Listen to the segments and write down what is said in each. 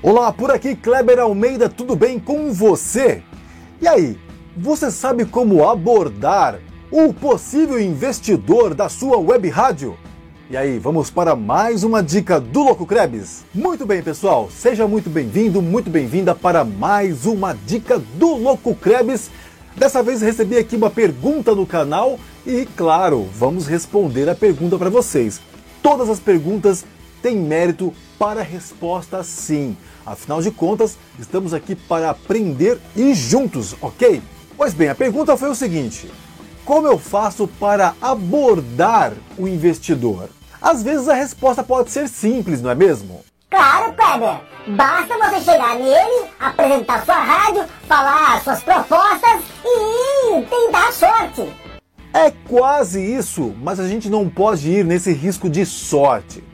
Olá, por aqui Kleber Almeida, tudo bem com você? E aí, você sabe como abordar o possível investidor da sua web rádio? E aí, vamos para mais uma dica do Louco Krebs? Muito bem, pessoal, seja muito bem-vindo, muito bem-vinda para mais uma dica do Louco Krebs. Dessa vez recebi aqui uma pergunta no canal e, claro, vamos responder a pergunta para vocês. Todas as perguntas têm mérito para a resposta sim. Afinal de contas, estamos aqui para aprender e juntos, ok? Pois bem, a pergunta foi o seguinte: como eu faço para abordar o investidor? Às vezes a resposta pode ser simples, não é mesmo? Claro, Kleber. Basta você chegar nele, apresentar sua rádio, falar suas propostas e tentar a sorte. É quase isso, mas a gente não pode ir nesse risco de sorte.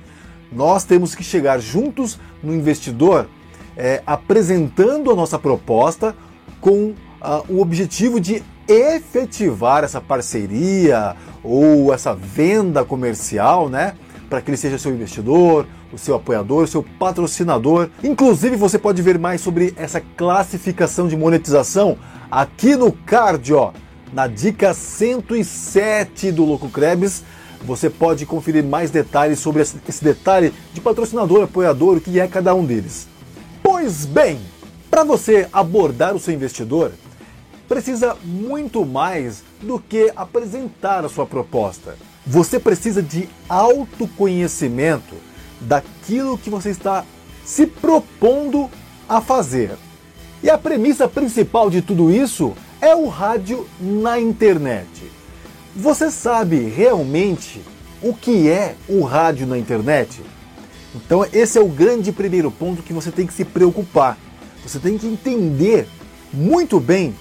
Nós temos que chegar juntos no investidor é, apresentando a nossa proposta com uh, o objetivo de efetivar essa parceria ou essa venda comercial, né? Para que ele seja seu investidor, o seu apoiador, o seu patrocinador. Inclusive, você pode ver mais sobre essa classificação de monetização aqui no card, na dica 107 do Louco Krebs. Você pode conferir mais detalhes sobre esse detalhe de patrocinador, apoiador, o que é cada um deles. Pois bem, para você abordar o seu investidor, precisa muito mais do que apresentar a sua proposta. Você precisa de autoconhecimento daquilo que você está se propondo a fazer. E a premissa principal de tudo isso é o rádio na internet. Você sabe realmente o que é o rádio na internet? Então, esse é o grande primeiro ponto que você tem que se preocupar. Você tem que entender muito bem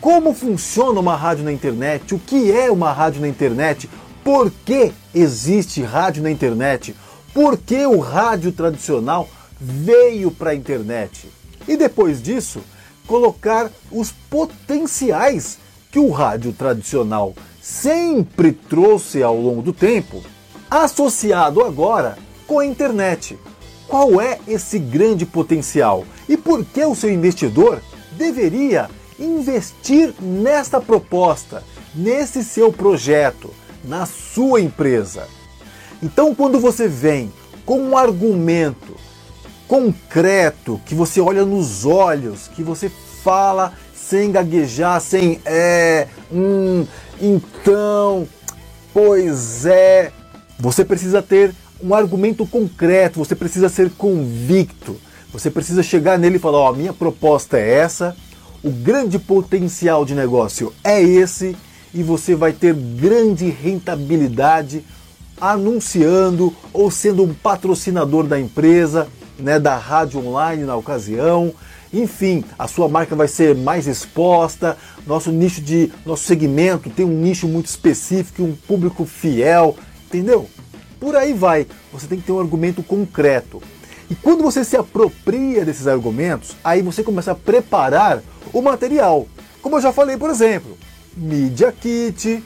como funciona uma rádio na internet, o que é uma rádio na internet, por que existe rádio na internet, por que o rádio tradicional veio para a internet. E depois disso, colocar os potenciais que o rádio tradicional sempre trouxe ao longo do tempo, associado agora com a internet. Qual é esse grande potencial e por que o seu investidor deveria investir nesta proposta, nesse seu projeto, na sua empresa? Então, quando você vem com um argumento concreto, que você olha nos olhos, que você fala sem gaguejar, sem é, hum, então, pois é, você precisa ter um argumento concreto, você precisa ser convicto. Você precisa chegar nele e falar: Ó, oh, minha proposta é essa, o grande potencial de negócio é esse, e você vai ter grande rentabilidade anunciando ou sendo um patrocinador da empresa, né, da rádio online na ocasião. Enfim, a sua marca vai ser mais exposta, nosso nicho de nosso segmento tem um nicho muito específico, um público fiel, entendeu? Por aí vai. Você tem que ter um argumento concreto. E quando você se apropria desses argumentos, aí você começa a preparar o material. Como eu já falei, por exemplo, Media Kit,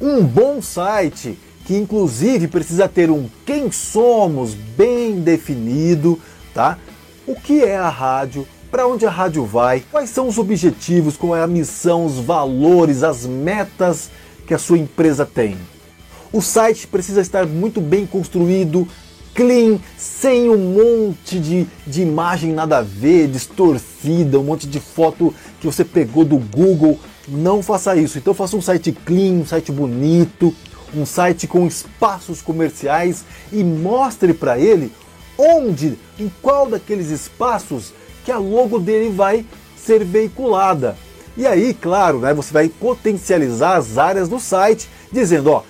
um bom site que inclusive precisa ter um quem somos bem definido, tá? O que é a rádio? Para onde a rádio vai? Quais são os objetivos? Qual é a missão, os valores, as metas que a sua empresa tem? O site precisa estar muito bem construído, clean, sem um monte de, de imagem nada a ver, distorcida, um monte de foto que você pegou do Google. Não faça isso. Então faça um site clean, um site bonito, um site com espaços comerciais e mostre para ele onde, em qual daqueles espaços que a logo dele vai ser veiculada. E aí, claro, né, você vai potencializar as áreas do site, dizendo, ó,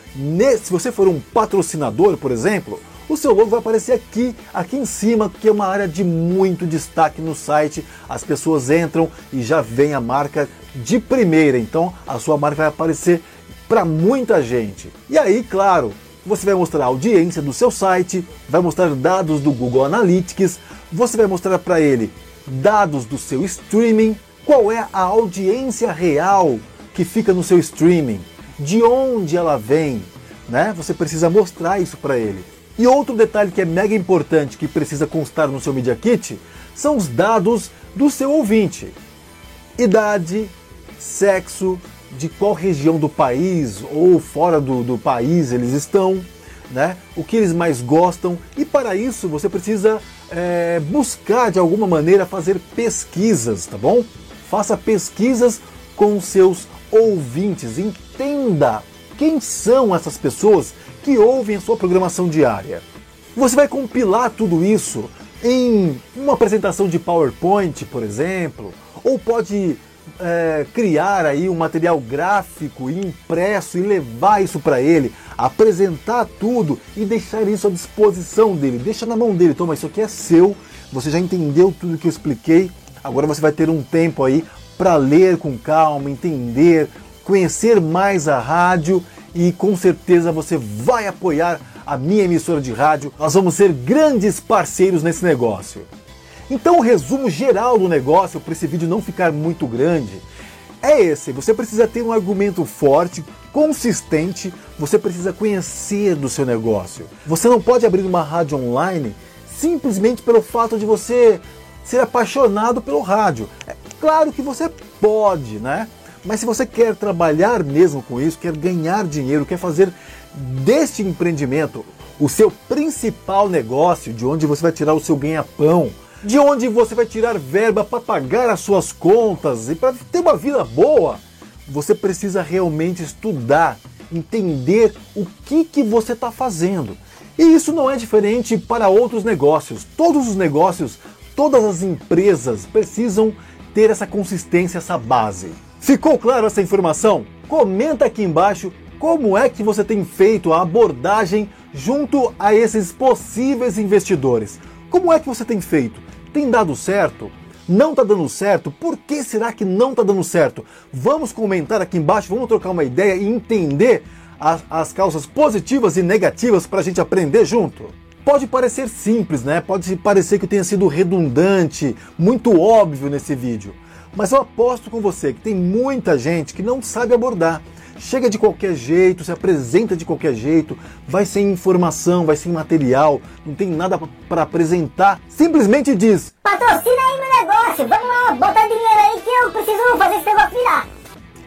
se você for um patrocinador, por exemplo, o seu logo vai aparecer aqui, aqui em cima, que é uma área de muito destaque no site. As pessoas entram e já vem a marca de primeira, então a sua marca vai aparecer para muita gente. E aí, claro, você vai mostrar a audiência do seu site, vai mostrar dados do Google Analytics, você vai mostrar para ele dados do seu streaming, qual é a audiência real que fica no seu streaming, de onde ela vem, né? Você precisa mostrar isso para ele. E outro detalhe que é mega importante que precisa constar no seu Media Kit são os dados do seu ouvinte: idade, sexo, de qual região do país ou fora do, do país eles estão, né? o que eles mais gostam, e para isso você precisa é, buscar de alguma maneira fazer pesquisas, tá bom? Faça pesquisas com seus ouvintes, entenda quem são essas pessoas que ouvem a sua programação diária. Você vai compilar tudo isso em uma apresentação de PowerPoint, por exemplo, ou pode é, criar aí um material gráfico impresso e levar isso para ele, apresentar tudo e deixar isso à disposição dele, deixa na mão dele, toma, isso aqui é seu, você já entendeu tudo que eu expliquei, agora você vai ter um tempo aí para ler com calma, entender, conhecer mais a rádio e com certeza você vai apoiar a minha emissora de rádio. Nós vamos ser grandes parceiros nesse negócio. Então, o resumo geral do negócio, para esse vídeo não ficar muito grande, é esse: você precisa ter um argumento forte, consistente, você precisa conhecer do seu negócio. Você não pode abrir uma rádio online simplesmente pelo fato de você ser apaixonado pelo rádio. É claro que você pode, né? Mas se você quer trabalhar mesmo com isso, quer ganhar dinheiro, quer fazer deste empreendimento o seu principal negócio, de onde você vai tirar o seu ganha-pão, de onde você vai tirar verba para pagar as suas contas e para ter uma vida boa, você precisa realmente estudar, entender o que, que você está fazendo. E isso não é diferente para outros negócios. Todos os negócios, todas as empresas precisam ter essa consistência, essa base. Ficou claro essa informação? Comenta aqui embaixo como é que você tem feito a abordagem junto a esses possíveis investidores. Como é que você tem feito? Tem dado certo? Não está dando certo? Por que será que não está dando certo? Vamos comentar aqui embaixo, vamos trocar uma ideia e entender as, as causas positivas e negativas para a gente aprender junto. Pode parecer simples, né? Pode parecer que tenha sido redundante, muito óbvio nesse vídeo. Mas eu aposto com você que tem muita gente que não sabe abordar chega de qualquer jeito, se apresenta de qualquer jeito, vai sem informação, vai sem material, não tem nada para apresentar, simplesmente diz: Patrocina aí meu negócio, vamos lá, bota dinheiro aí que eu preciso fazer esse negócio virar.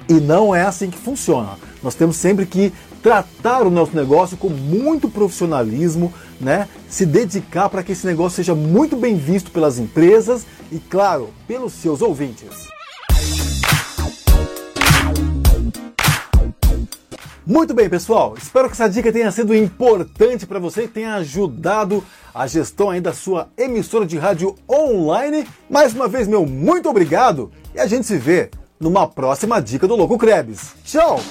E não é assim que funciona. Nós temos sempre que tratar o nosso negócio com muito profissionalismo, né? Se dedicar para que esse negócio seja muito bem visto pelas empresas e, claro, pelos seus ouvintes. Muito bem, pessoal. Espero que essa dica tenha sido importante para você e tenha ajudado a gestão aí da sua emissora de rádio online. Mais uma vez, meu muito obrigado e a gente se vê numa próxima dica do Louco Krebs. Tchau!